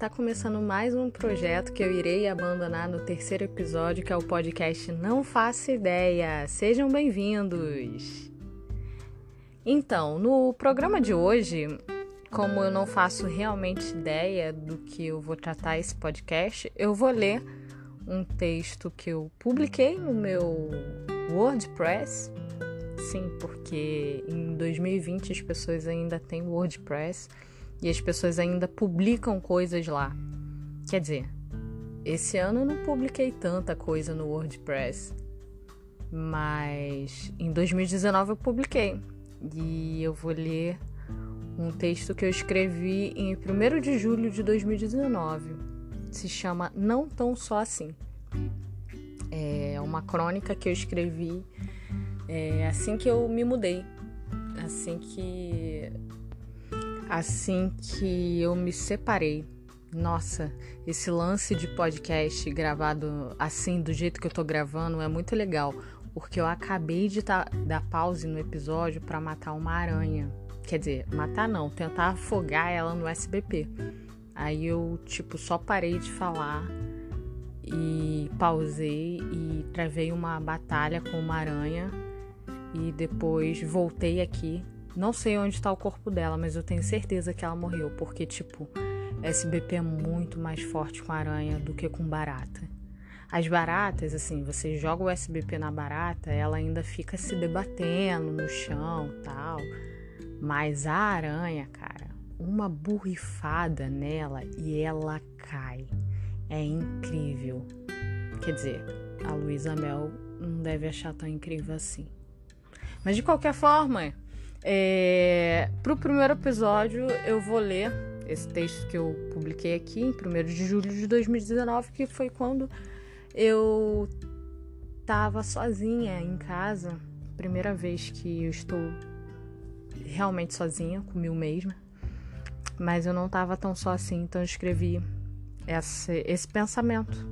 tá começando mais um projeto que eu irei abandonar no terceiro episódio, que é o podcast Não Faço Ideia. Sejam bem-vindos! Então, no programa de hoje, como eu não faço realmente ideia do que eu vou tratar esse podcast, eu vou ler um texto que eu publiquei no meu WordPress. Sim, porque em 2020 as pessoas ainda têm WordPress e as pessoas ainda publicam coisas lá. Quer dizer, esse ano eu não publiquei tanta coisa no WordPress, mas em 2019 eu publiquei e eu vou ler um texto que eu escrevi em 1 de julho de 2019. Se chama Não Tão Só Assim. É uma crônica que eu escrevi é, assim que eu me mudei, assim que assim que eu me separei. Nossa, esse lance de podcast gravado assim, do jeito que eu tô gravando, é muito legal. Porque eu acabei de tá, dar pause no episódio para matar uma aranha. Quer dizer, matar não, tentar afogar ela no SBP. Aí eu, tipo, só parei de falar e pausei e travei uma batalha com uma aranha. E depois voltei aqui não sei onde está o corpo dela, mas eu tenho certeza que ela morreu, porque, tipo, SBP é muito mais forte com aranha do que com barata. As baratas, assim, você joga o SBP na barata, ela ainda fica se debatendo no chão tal. Mas a aranha, cara, uma borrifada nela e ela cai. É incrível. Quer dizer, a Luísa Mel não deve achar tão incrível assim. Mas de qualquer forma, é, Para o primeiro episódio, eu vou ler esse texto que eu publiquei aqui em 1 de julho de 2019, que foi quando eu estava sozinha em casa, primeira vez que eu estou realmente sozinha, comigo mesma. Mas eu não estava tão só assim, então eu escrevi esse, esse pensamento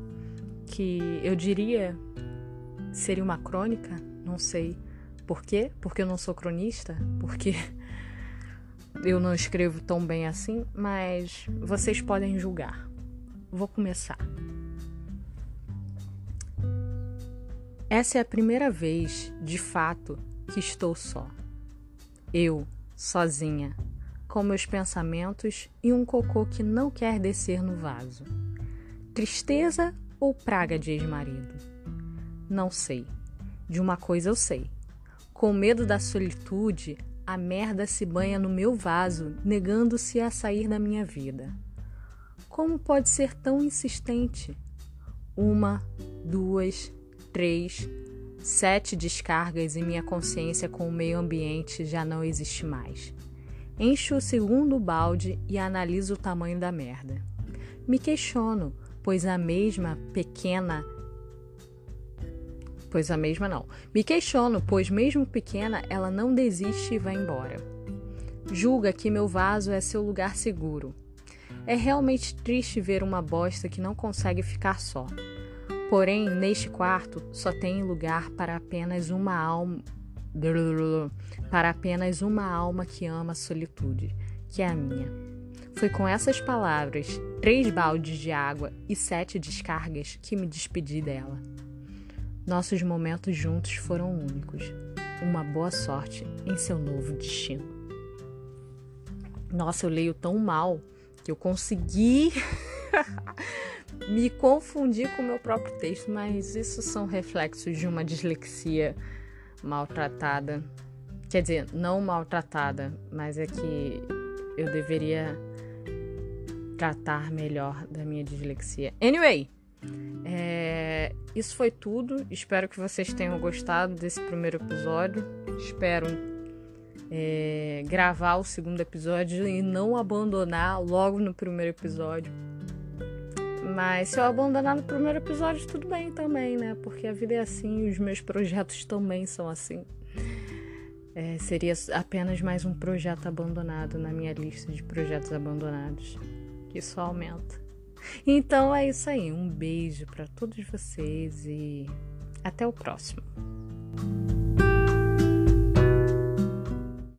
que eu diria seria uma crônica, não sei por quê? Porque eu não sou cronista? Porque eu não escrevo tão bem assim? Mas vocês podem julgar. Vou começar. Essa é a primeira vez, de fato, que estou só. Eu, sozinha, com meus pensamentos e um cocô que não quer descer no vaso. Tristeza ou praga de ex-marido? Não sei. De uma coisa eu sei. Com medo da solitude, a merda se banha no meu vaso, negando-se a sair da minha vida. Como pode ser tão insistente? Uma, duas, três, sete descargas e minha consciência com o meio ambiente já não existe mais. Encho o segundo balde e analiso o tamanho da merda. Me questiono, pois a mesma pequena pois a mesma não. Me questiono, pois mesmo pequena, ela não desiste e vai embora. Julga que meu vaso é seu lugar seguro. É realmente triste ver uma bosta que não consegue ficar só. Porém, neste quarto só tem lugar para apenas uma alma para apenas uma alma que ama a solitude, que é a minha. Foi com essas palavras, três baldes de água e sete descargas que me despedi dela. Nossos momentos juntos foram únicos. Uma boa sorte em seu novo destino. Nossa, eu leio tão mal que eu consegui me confundir com o meu próprio texto, mas isso são reflexos de uma dislexia maltratada. Quer dizer, não maltratada, mas é que eu deveria tratar melhor da minha dislexia. Anyway, é, isso foi tudo. Espero que vocês tenham gostado desse primeiro episódio. Espero é, gravar o segundo episódio e não abandonar logo no primeiro episódio. Mas se eu abandonar no primeiro episódio, tudo bem também, né? Porque a vida é assim e os meus projetos também são assim. É, seria apenas mais um projeto abandonado na minha lista de projetos abandonados, que só aumenta. Então é isso aí. Um beijo para todos vocês e até o próximo.